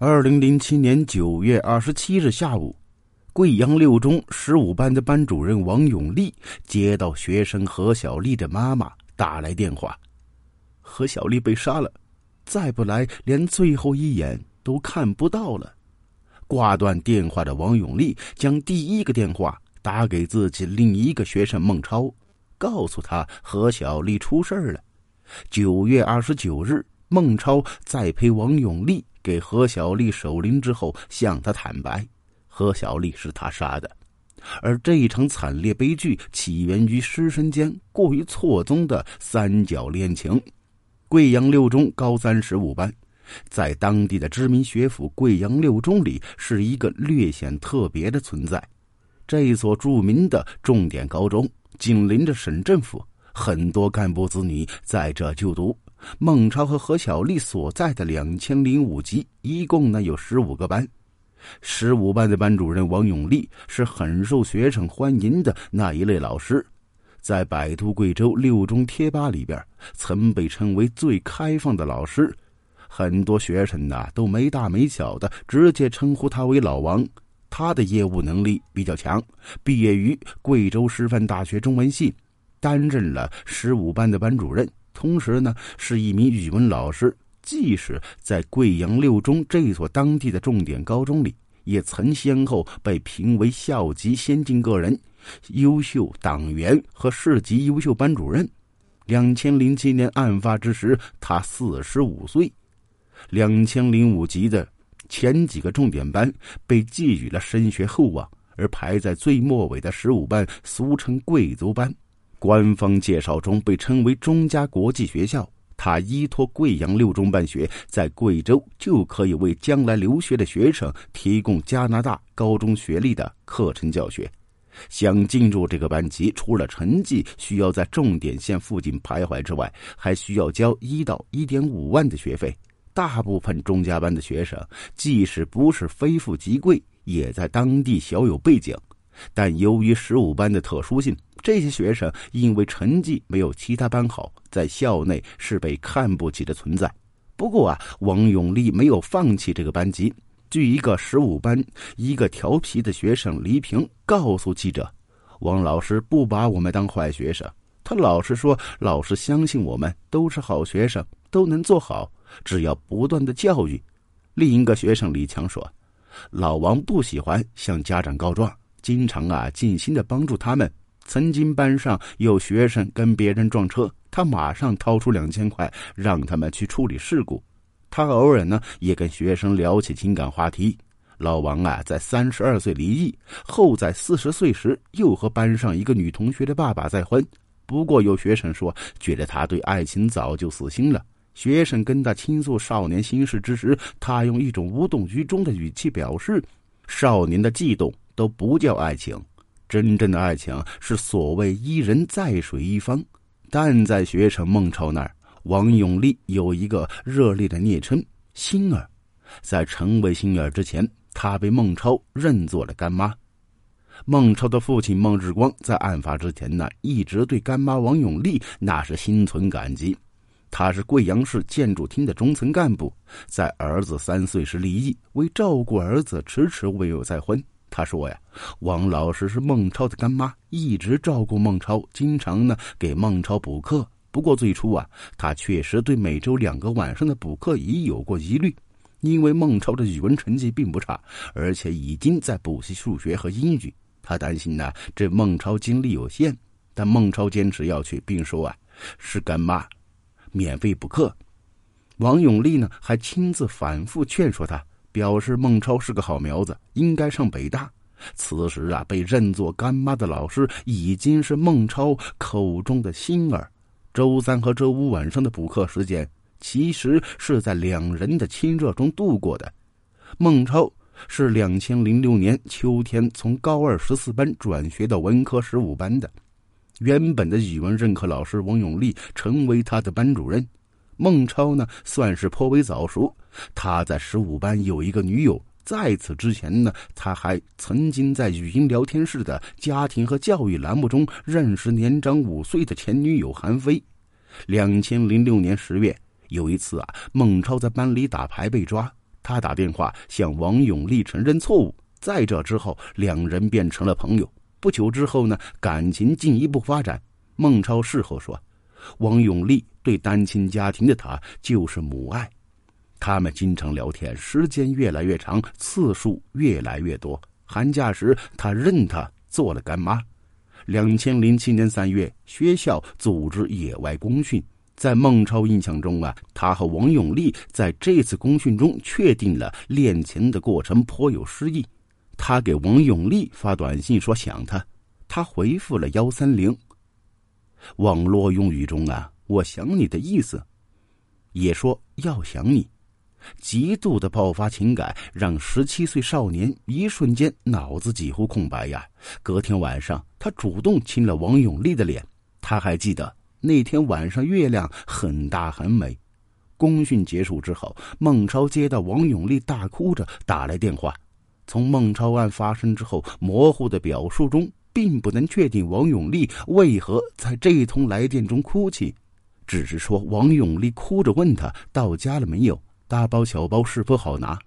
二零零七年九月二十七日下午，贵阳六中十五班的班主任王永利接到学生何小丽的妈妈打来电话：“何小丽被杀了，再不来连最后一眼都看不到了。”挂断电话的王永利将第一个电话打给自己另一个学生孟超，告诉他何小丽出事了。九月二十九日，孟超再陪王永利。给何小丽守灵之后，向他坦白，何小丽是他杀的，而这一场惨烈悲剧起源于师生间过于错综的三角恋情。贵阳六中高三十五班，在当地的知名学府贵阳六中里，是一个略显特别的存在。这所著名的重点高中紧邻着省政府，很多干部子女在这就读。孟超和何小丽所在的两千零五级，一共呢有十五个班。十五班的班主任王永利是很受学生欢迎的那一类老师，在百度贵州六中贴吧里边，曾被称为最开放的老师。很多学生呐都没大没小的直接称呼他为老王。他的业务能力比较强，毕业于贵州师范大学中文系，担任了十五班的班主任。同时呢，是一名语文老师。即使在贵阳六中这所当地的重点高中里，也曾先后被评为校级先进个人、优秀党员和市级优秀班主任。两千零七年案发之时，他四十五岁。两千零五级的前几个重点班被寄予了升学厚望，而排在最末尾的十五班，俗称贵族班。官方介绍中被称为中加国际学校，他依托贵阳六中办学，在贵州就可以为将来留学的学生提供加拿大高中学历的课程教学。想进入这个班级，除了成绩需要在重点线附近徘徊之外，还需要交一到一点五万的学费。大部分中加班的学生，即使不是非富即贵，也在当地小有背景。但由于十五班的特殊性，这些学生因为成绩没有其他班好，在校内是被看不起的存在。不过啊，王永利没有放弃这个班级。据一个十五班一个调皮的学生黎平告诉记者：“王老师不把我们当坏学生，他老是说老师相信我们都是好学生，都能做好，只要不断的教育。”另一个学生李强说：“老王不喜欢向家长告状。”经常啊，尽心的帮助他们。曾经班上有学生跟别人撞车，他马上掏出两千块让他们去处理事故。他偶尔呢，也跟学生聊起情感话题。老王啊，在三十二岁离异后，在四十岁时又和班上一个女同学的爸爸再婚。不过有学生说，觉得他对爱情早就死心了。学生跟他倾诉少年心事之时，他用一种无动于衷的语气表示：“少年的悸动。”都不叫爱情，真正的爱情是所谓一人在水一方。但在学生孟超那儿，王永利有一个热烈的昵称“星儿”。在成为星儿之前，他被孟超认作了干妈。孟超的父亲孟日光在案发之前呢，一直对干妈王永利那是心存感激。他是贵阳市建筑厅的中层干部，在儿子三岁时离异，为照顾儿子，迟迟未有再婚。他说呀，王老师是孟超的干妈，一直照顾孟超，经常呢给孟超补课。不过最初啊，他确实对每周两个晚上的补课已有过疑虑，因为孟超的语文成绩并不差，而且已经在补习数学和英语。他担心呢，这孟超精力有限，但孟超坚持要去，并说啊，是干妈，免费补课。王永利呢，还亲自反复劝说他。表示孟超是个好苗子，应该上北大。此时啊，被认作干妈的老师已经是孟超口中的星儿。周三和周五晚上的补课时间，其实是在两人的亲热中度过的。孟超是两千零六年秋天从高二十四班转学到文科十五班的，原本的语文任课老师王永利成为他的班主任。孟超呢，算是颇为早熟。他在十五班有一个女友，在此之前呢，他还曾经在语音聊天室的家庭和教育栏目中认识年长五岁的前女友韩飞。两千零六年十月，有一次啊，孟超在班里打牌被抓，他打电话向王永利承认错误。在这之后，两人便成了朋友。不久之后呢，感情进一步发展。孟超事后说，王永利对单亲家庭的他就是母爱。他们经常聊天，时间越来越长，次数越来越多。寒假时，他认他做了干妈。两千零七年三月，学校组织野外公训，在孟超印象中啊，他和王永利在这次公训中确定了恋情的过程颇有诗意。他给王永利发短信说想他，他回复了幺三零。网络用语中啊，我想你的意思，也说要想你。极度的爆发情感让十七岁少年一瞬间脑子几乎空白呀。隔天晚上，他主动亲了王永利的脸。他还记得那天晚上月亮很大很美。公训结束之后，孟超接到王永利大哭着打来电话。从孟超案发生之后模糊的表述中，并不能确定王永利为何在这一通来电中哭泣，只是说王永利哭着问他到家了没有。大包小包是否好拿？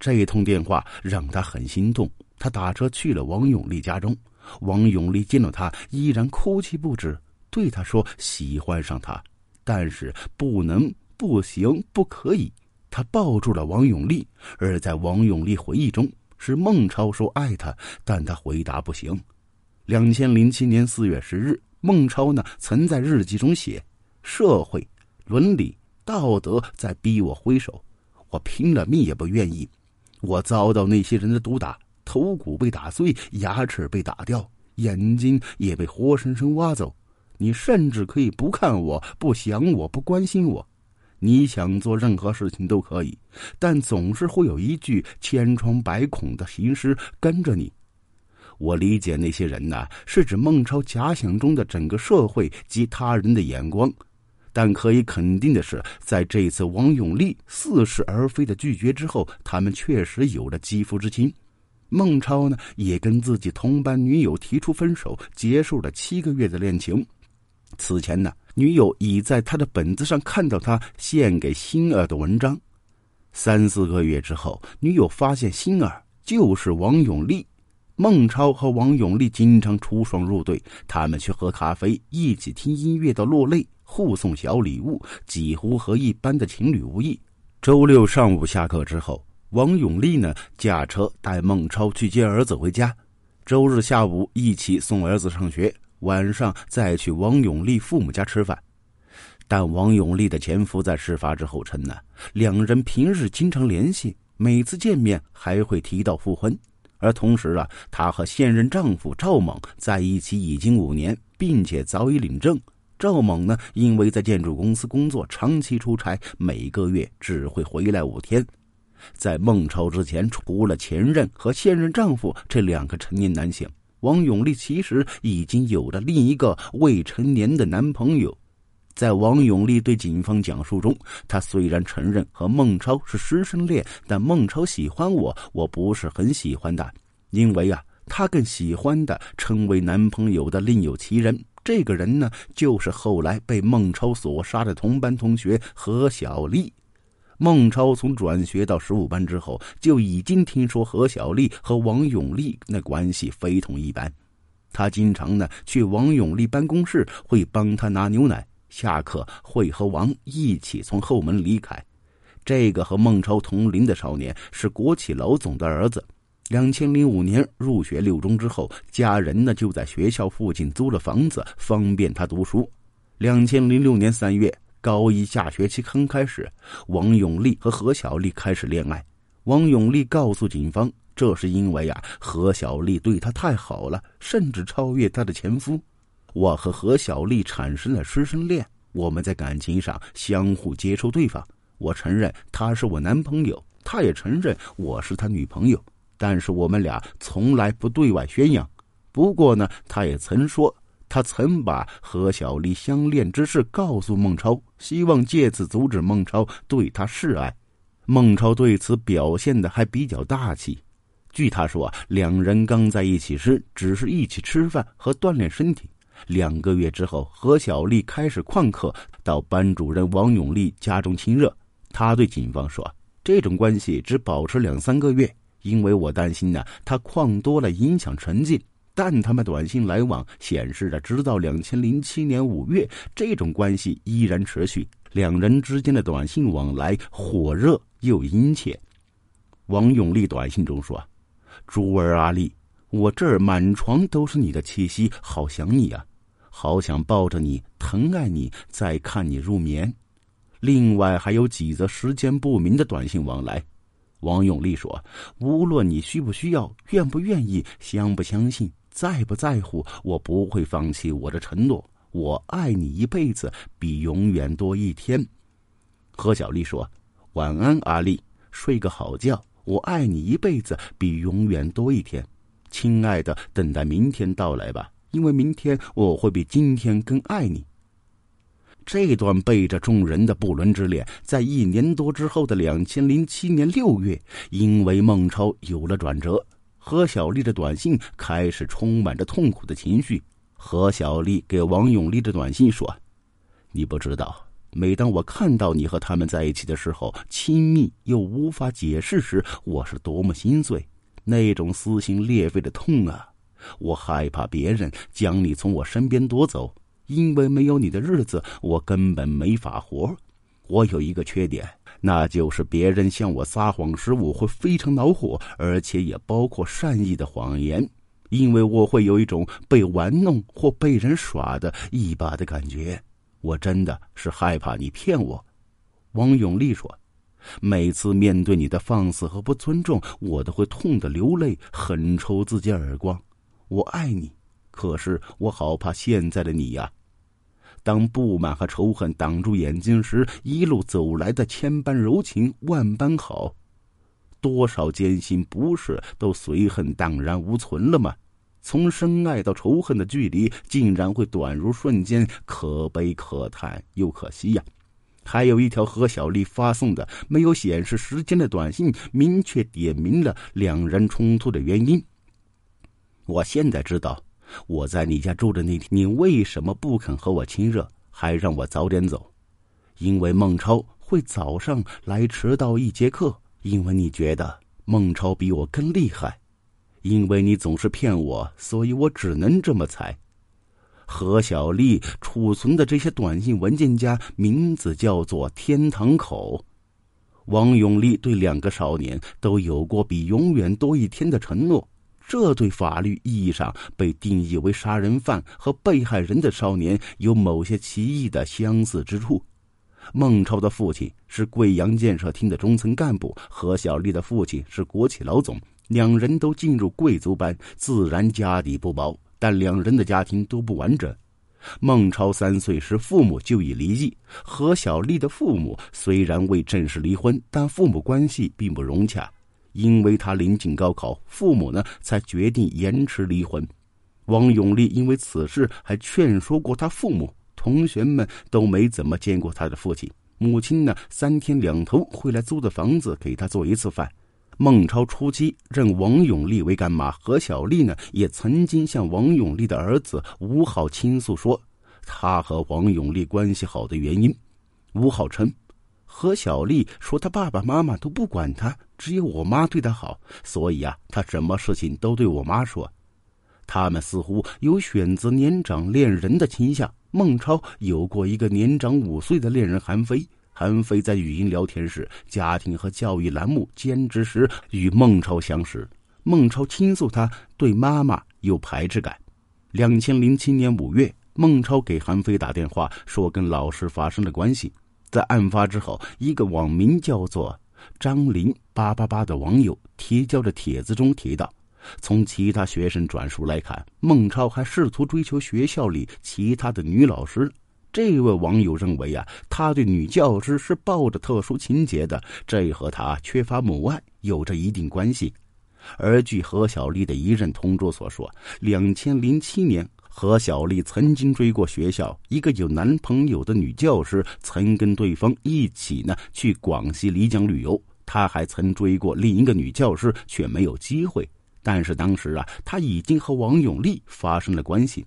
这一通电话让他很心动。他打车去了王永利家中。王永利见到他，依然哭泣不止，对他说喜欢上他，但是不能、不行、不可以。他抱住了王永利，而在王永利回忆中，是孟超说爱他，但他回答不行。两千零七年四月十日，孟超呢曾在日记中写：社会、伦理。道德在逼我挥手，我拼了命也不愿意。我遭到那些人的毒打，头骨被打碎，牙齿被打掉，眼睛也被活生生挖走。你甚至可以不看我，不想我，不关心我。你想做任何事情都可以，但总是会有一具千疮百孔的行尸跟着你。我理解那些人呐，是指孟超假想中的整个社会及他人的眼光。但可以肯定的是，在这次王永利似是而非的拒绝之后，他们确实有了肌肤之亲。孟超呢，也跟自己同班女友提出分手，结束了七个月的恋情。此前呢，女友已在他的本子上看到他献给星儿的文章。三四个月之后，女友发现星儿就是王永利。孟超和王永利经常出双入对，他们去喝咖啡，一起听音乐到落泪。互送小礼物，几乎和一般的情侣无异。周六上午下课之后，王永利呢驾车带孟超去接儿子回家。周日下午一起送儿子上学，晚上再去王永利父母家吃饭。但王永利的前夫在事发之后称呢，两人平日经常联系，每次见面还会提到复婚。而同时啊，她和现任丈夫赵猛在一起已经五年，并且早已领证。赵猛呢，因为在建筑公司工作，长期出差，每个月只会回来五天。在孟超之前，除了前任和现任丈夫这两个成年男性，王永利其实已经有了另一个未成年的男朋友。在王永利对警方讲述中，他虽然承认和孟超是师生恋，但孟超喜欢我，我不是很喜欢的，因为啊，他更喜欢的称为男朋友的另有其人。这个人呢，就是后来被孟超所杀的同班同学何小丽。孟超从转学到十五班之后，就已经听说何小丽和王永利那关系非同一般。他经常呢去王永利办公室，会帮他拿牛奶。下课会和王一起从后门离开。这个和孟超同龄的少年是国企老总的儿子。两千零五年入学六中之后，家人呢就在学校附近租了房子，方便他读书。两千零六年三月，高一下学期刚开始，王永利和何小丽开始恋爱。王永利告诉警方，这是因为啊，何小丽对他太好了，甚至超越他的前夫。我和何小丽产生了师生恋，我们在感情上相互接受对方。我承认他是我男朋友，他也承认我是他女朋友。但是我们俩从来不对外宣扬。不过呢，他也曾说，他曾把和小丽相恋之事告诉孟超，希望借此阻止孟超对他示爱。孟超对此表现的还比较大气。据他说，两人刚在一起时只是一起吃饭和锻炼身体。两个月之后，何小丽开始旷课，到班主任王永利家中亲热。他对警方说。这种关系只保持两三个月，因为我担心呢，他旷多了影响成绩。但他们短信来往显示着，直到两千零七年五月，这种关系依然持续。两人之间的短信往来火热又殷切。王永利短信中说：“朱儿阿丽，我这儿满床都是你的气息，好想你啊。”好想抱着你，疼爱你，再看你入眠。另外还有几则时间不明的短信往来。王永利说：“无论你需不需要，愿不愿意，相不相信，在不在乎，我不会放弃我的承诺。我爱你一辈子，比永远多一天。”何小丽说：“晚安，阿丽，睡个好觉。我爱你一辈子，比永远多一天。亲爱的，等待明天到来吧。”因为明天我会比今天更爱你。这段背着众人的不伦之恋，在一年多之后的两千零七年六月，因为孟超有了转折。何小丽的短信开始充满着痛苦的情绪。何小丽给王永利的短信说：“你不知道，每当我看到你和他们在一起的时候，亲密又无法解释时，我是多么心碎，那种撕心裂肺的痛啊！”我害怕别人将你从我身边夺走，因为没有你的日子，我根本没法活。我有一个缺点，那就是别人向我撒谎时，我会非常恼火，而且也包括善意的谎言，因为我会有一种被玩弄或被人耍的一把的感觉。我真的是害怕你骗我。王永利说：“每次面对你的放肆和不尊重，我都会痛得流泪，狠抽自己耳光。”我爱你，可是我好怕现在的你呀。当不满和仇恨挡住眼睛时，一路走来的千般柔情，万般好，多少艰辛不适都随恨荡然无存了吗？从深爱到仇恨的距离，竟然会短如瞬间，可悲可叹又可惜呀。还有一条何小丽发送的没有显示时间的短信，明确点明了两人冲突的原因。我现在知道，我在你家住的那天，你为什么不肯和我亲热，还让我早点走？因为孟超会早上来迟到一节课，因为你觉得孟超比我更厉害，因为你总是骗我，所以我只能这么猜。何小丽储存的这些短信文件夹名字叫做“天堂口”。王永利对两个少年都有过比永远多一天的承诺。这对法律意义上被定义为杀人犯和被害人的少年有某些奇异的相似之处。孟超的父亲是贵阳建设厅的中层干部，何小丽的父亲是国企老总，两人都进入贵族班，自然家底不薄。但两人的家庭都不完整。孟超三岁时父母就已离异，何小丽的父母虽然未正式离婚，但父母关系并不融洽。因为他临近高考，父母呢才决定延迟离婚。王永利因为此事还劝说过他父母，同学们都没怎么见过他的父亲。母亲呢三天两头会来租的房子给他做一次饭。孟超初期认王永利为干妈，何小丽呢也曾经向王永利的儿子吴浩倾诉说，他和王永利关系好的原因。吴浩称。何小丽说：“她爸爸妈妈都不管她，只有我妈对她好，所以啊，她什么事情都对我妈说。他们似乎有选择年长恋人的倾向。孟超有过一个年长五岁的恋人韩飞，韩飞在语音聊天时，家庭和教育栏目兼职时与孟超相识。孟超倾诉他对妈妈有排斥感。两千零七年五月，孟超给韩飞打电话，说跟老师发生了关系。”在案发之后，一个网名叫做“张林八八八”的网友提交的帖子中提到，从其他学生转述来看，孟超还试图追求学校里其他的女老师。这位网友认为啊，他对女教师是抱着特殊情节的，这和他缺乏母爱有着一定关系。而据何小丽的一任同桌所说，两千零七年。何小丽曾经追过学校一个有男朋友的女教师，曾跟对方一起呢去广西丽江旅游。她还曾追过另一个女教师，却没有机会。但是当时啊，她已经和王永利发生了关系。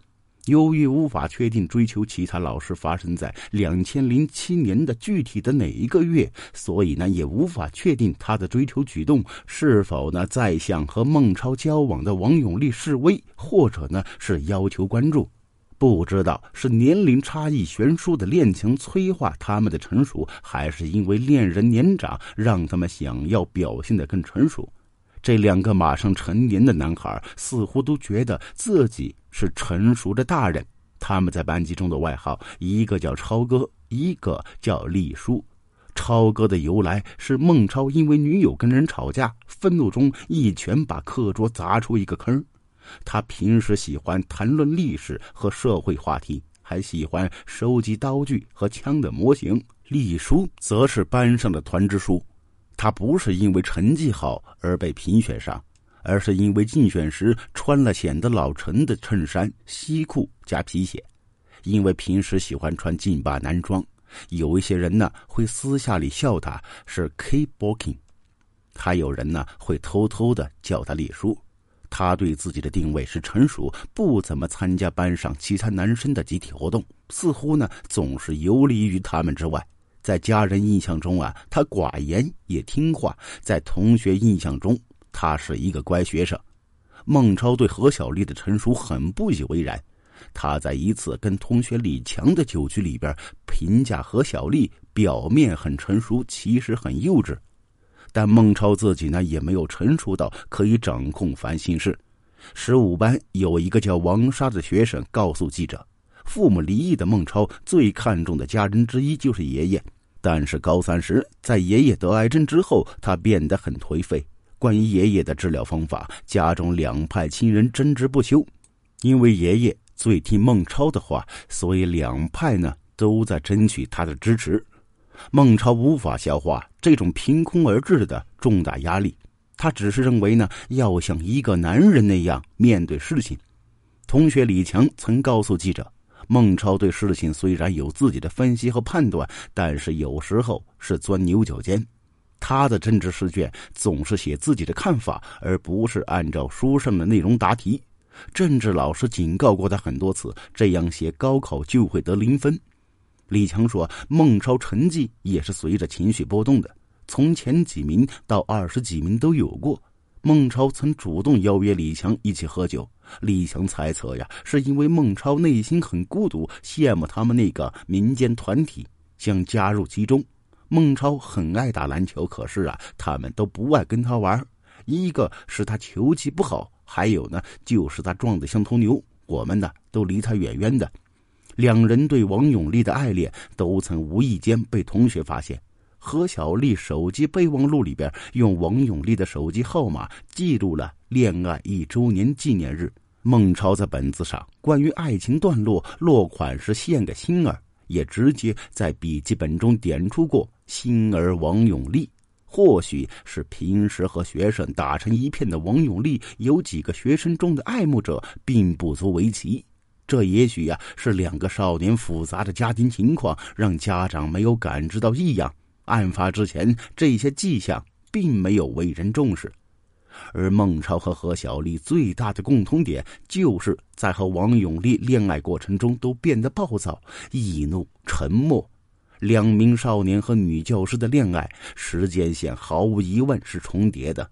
由于无法确定追求其他老师发生在两千零七年的具体的哪一个月，所以呢，也无法确定他的追求举动是否呢在向和孟超交往的王永利示威，或者呢是要求关注。不知道是年龄差异悬殊的恋情催化他们的成熟，还是因为恋人年长让他们想要表现得更成熟。这两个马上成年的男孩似乎都觉得自己是成熟的大人。他们在班级中的外号，一个叫超哥，一个叫丽叔。超哥的由来是孟超因为女友跟人吵架，愤怒中一拳把课桌砸出一个坑。他平时喜欢谈论历史和社会话题，还喜欢收集刀具和枪的模型。丽叔则是班上的团支书。他不是因为成绩好而被评选上，而是因为竞选时穿了显得老成的衬衫、西裤加皮鞋。因为平时喜欢穿劲霸男装，有一些人呢会私下里笑他是 K Balking，还有人呢会偷偷的叫他李叔。他对自己的定位是成熟，不怎么参加班上其他男生的集体活动，似乎呢总是游离于他们之外。在家人印象中啊，他寡言也听话；在同学印象中，他是一个乖学生。孟超对何小丽的成熟很不以为然。他在一次跟同学李强的酒局里边评价何小丽表面很成熟，其实很幼稚。但孟超自己呢，也没有成熟到可以掌控烦心事。十五班有一个叫王沙的学生告诉记者，父母离异的孟超最看重的家人之一就是爷爷。但是高三时，在爷爷得癌症之后，他变得很颓废。关于爷爷的治疗方法，家中两派亲人争执不休。因为爷爷最听孟超的话，所以两派呢都在争取他的支持。孟超无法消化这种凭空而至的重大压力，他只是认为呢要像一个男人那样面对事情。同学李强曾告诉记者。孟超对事情虽然有自己的分析和判断，但是有时候是钻牛角尖。他的政治试卷总是写自己的看法，而不是按照书上的内容答题。政治老师警告过他很多次，这样写高考就会得零分。李强说，孟超成绩也是随着情绪波动的，从前几名到二十几名都有过。孟超曾主动邀约李强一起喝酒。李强猜测呀，是因为孟超内心很孤独，羡慕他们那个民间团体，想加入其中。孟超很爱打篮球，可是啊，他们都不爱跟他玩。一个是他球技不好，还有呢，就是他壮得像头牛。我们呢，都离他远远的。两人对王永利的爱恋，都曾无意间被同学发现。何小丽手机备忘录里边用王永利的手机号码记录了恋爱一周年纪念日。孟超在本子上关于爱情段落落款是献给心儿，也直接在笔记本中点出过心儿王永利。或许是平时和学生打成一片的王永利有几个学生中的爱慕者并不足为奇。这也许呀是两个少年复杂的家庭情况让家长没有感知到异样。案发之前，这些迹象并没有为人重视，而孟超和何小丽最大的共同点，就是在和王永利恋爱过程中都变得暴躁、易怒、沉默。两名少年和女教师的恋爱时间线毫无疑问是重叠的。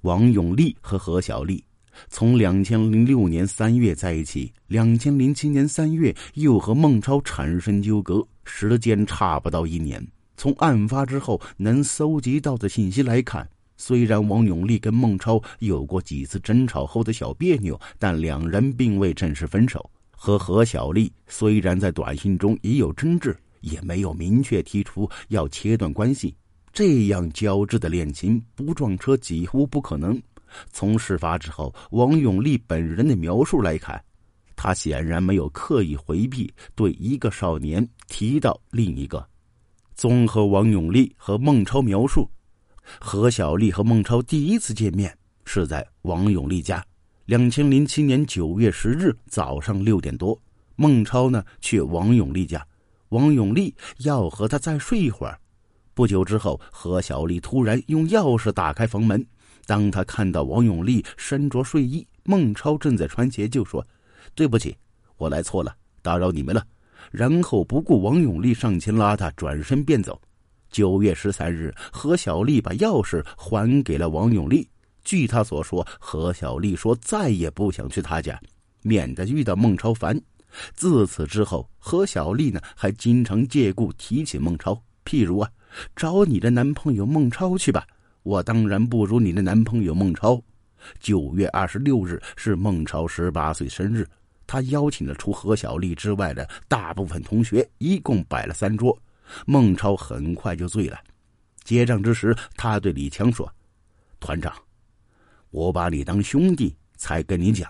王永利和何小丽从两千零六年三月在一起，两千零七年三月又和孟超产生纠葛，时间差不到一年。从案发之后能搜集到的信息来看，虽然王永利跟孟超有过几次争吵后的小别扭，但两人并未正式分手。和何小丽虽然在短信中也有争执，也没有明确提出要切断关系。这样交织的恋情不撞车几乎不可能。从事发之后王永利本人的描述来看，他显然没有刻意回避对一个少年提到另一个。综合王永利和孟超描述，何小丽和孟超第一次见面是在王永利家，两千零七年九月十日早上六点多，孟超呢去王永利家，王永利要和他再睡一会儿。不久之后，何小丽突然用钥匙打开房门，当他看到王永利身着睡衣，孟超正在穿鞋，就说：“对不起，我来错了，打扰你们了。”然后不顾王永利上前拉他，转身便走。九月十三日，何小丽把钥匙还给了王永利。据他所说，何小丽说再也不想去他家，免得遇到孟超烦。自此之后，何小丽呢还经常借故提起孟超，譬如啊，找你的男朋友孟超去吧。我当然不如你的男朋友孟超。九月二十六日是孟超十八岁生日，他邀请了除何小丽之外的大部分同学，一共摆了三桌。孟超很快就醉了。结账之时，他对李强说：“团长。”我把你当兄弟才跟你讲，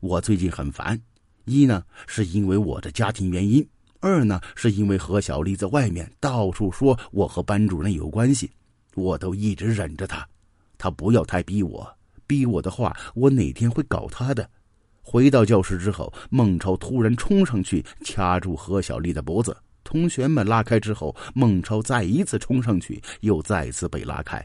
我最近很烦。一呢是因为我的家庭原因，二呢是因为何小丽在外面到处说我和班主任有关系，我都一直忍着她。她不要太逼我，逼我的话，我哪天会搞她的。回到教室之后，孟超突然冲上去掐住何小丽的脖子，同学们拉开之后，孟超再一次冲上去，又再次被拉开。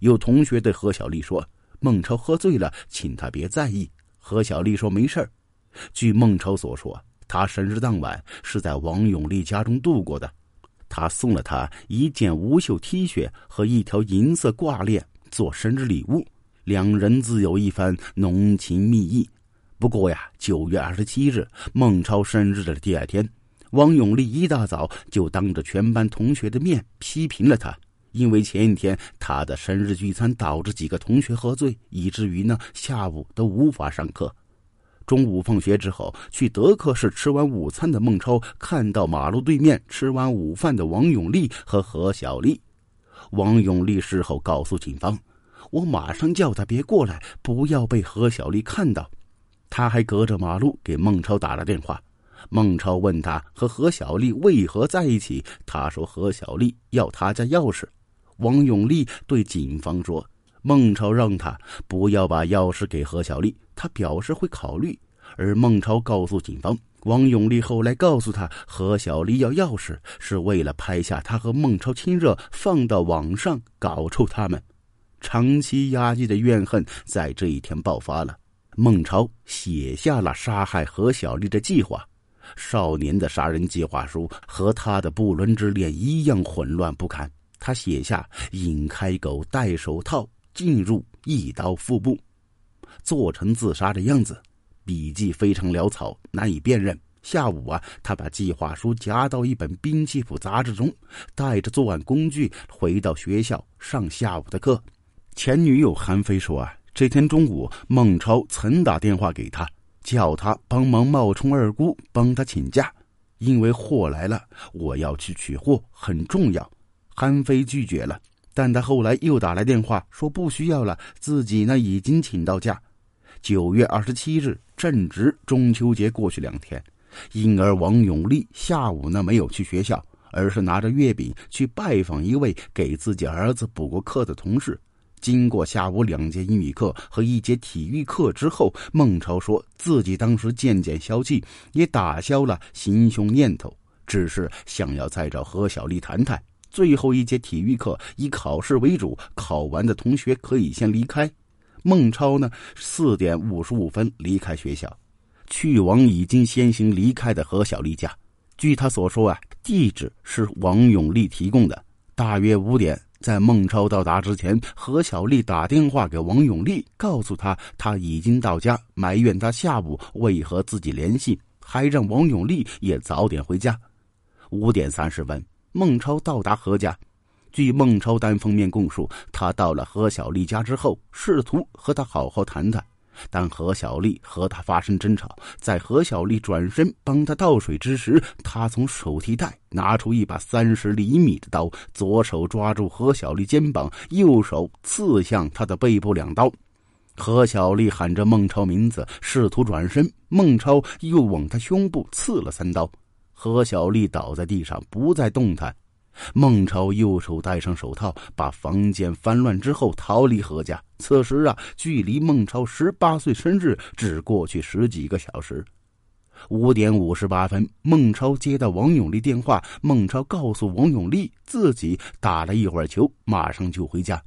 有同学对何小丽说。孟超喝醉了，请他别在意。何小丽说没事。据孟超所说，他生日当晚是在王永利家中度过的。他送了他一件无袖 T 恤和一条银色挂链做生日礼物，两人自有一番浓情蜜意。不过呀，九月二十七日，孟超生日的第二天，王永利一大早就当着全班同学的面批评了他。因为前一天他的生日聚餐导致几个同学喝醉，以至于呢下午都无法上课。中午放学之后去德克士吃完午餐的孟超，看到马路对面吃完午饭的王永利和何小丽。王永利事后告诉警方：“我马上叫他别过来，不要被何小丽看到。”他还隔着马路给孟超打了电话。孟超问他和何小丽为何在一起，他说何小丽要他家钥匙。王永利对警方说：“孟超让他不要把钥匙给何小丽，他表示会考虑。”而孟超告诉警方，王永利后来告诉他，何小丽要钥匙是为了拍下他和孟超亲热，放到网上搞臭他们。长期压抑的怨恨在这一天爆发了。孟超写下了杀害何小丽的计划。少年的杀人计划书和他的不伦之恋一样混乱不堪。他写下“引开狗戴手套进入一刀腹部”，做成自杀的样子，笔迹非常潦草，难以辨认。下午啊，他把计划书夹到一本兵器谱杂志中，带着作案工具回到学校上下午的课。前女友韩飞说啊，这天中午孟超曾打电话给他，叫他帮忙冒充二姑帮他请假，因为货来了，我要去取货，很重要。韩飞拒绝了，但他后来又打来电话说不需要了，自己呢已经请到假。九月二十七日正值中秋节过去两天，因而王永利下午呢没有去学校，而是拿着月饼去拜访一位给自己儿子补过课的同事。经过下午两节英语课和一节体育课之后，孟超说自己当时渐渐消气，也打消了行凶念头，只是想要再找何小丽谈谈。最后一节体育课以考试为主，考完的同学可以先离开。孟超呢，四点五十五分离开学校，去往已经先行离开的何小丽家。据他所说啊，地址是王永利提供的。大约五点，在孟超到达之前，何小丽打电话给王永利，告诉他他已经到家，埋怨他下午未和自己联系，还让王永利也早点回家。五点三十分。孟超到达何家，据孟超单方面供述，他到了何小丽家之后，试图和她好好谈谈，但何小丽和他发生争吵。在何小丽转身帮他倒水之时，他从手提袋拿出一把三十厘米的刀，左手抓住何小丽肩膀，右手刺向她的背部两刀。何小丽喊着孟超名字，试图转身，孟超又往他胸部刺了三刀。何小丽倒在地上，不再动弹。孟超右手戴上手套，把房间翻乱之后逃离何家。此时啊，距离孟超十八岁生日只过去十几个小时。五点五十八分，孟超接到王永利电话。孟超告诉王永利，自己打了一会儿球，马上就回家。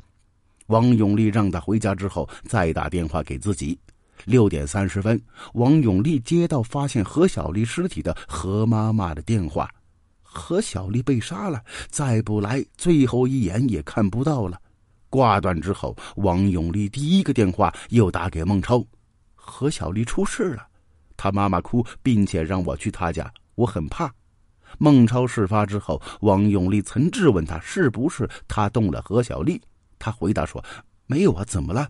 王永利让他回家之后再打电话给自己。六点三十分，王永利接到发现何小丽尸体的何妈妈的电话，何小丽被杀了，再不来，最后一眼也看不到了。挂断之后，王永利第一个电话又打给孟超，何小丽出事了，他妈妈哭，并且让我去他家，我很怕。孟超事发之后，王永利曾质问他是不是他动了何小丽，他回答说没有啊，怎么了？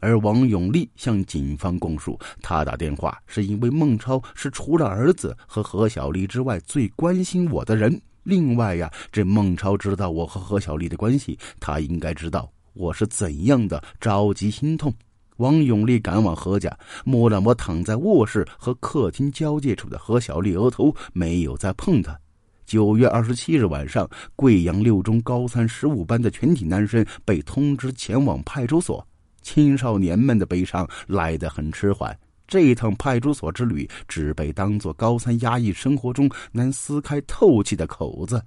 而王永利向警方供述，他打电话是因为孟超是除了儿子和何小丽之外最关心我的人。另外呀，这孟超知道我和何小丽的关系，他应该知道我是怎样的着急心痛。王永利赶往何家，摸了摸躺在卧室和客厅交界处的何小丽额头，没有再碰她。九月二十七日晚上，贵阳六中高三十五班的全体男生被通知前往派出所。青少年们的悲伤来得很迟缓，这一趟派出所之旅只被当作高三压抑生活中难撕开透气的口子。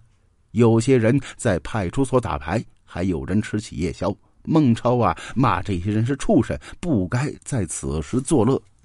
有些人在派出所打牌，还有人吃起夜宵。孟超啊，骂这些人是畜生，不该在此时作乐。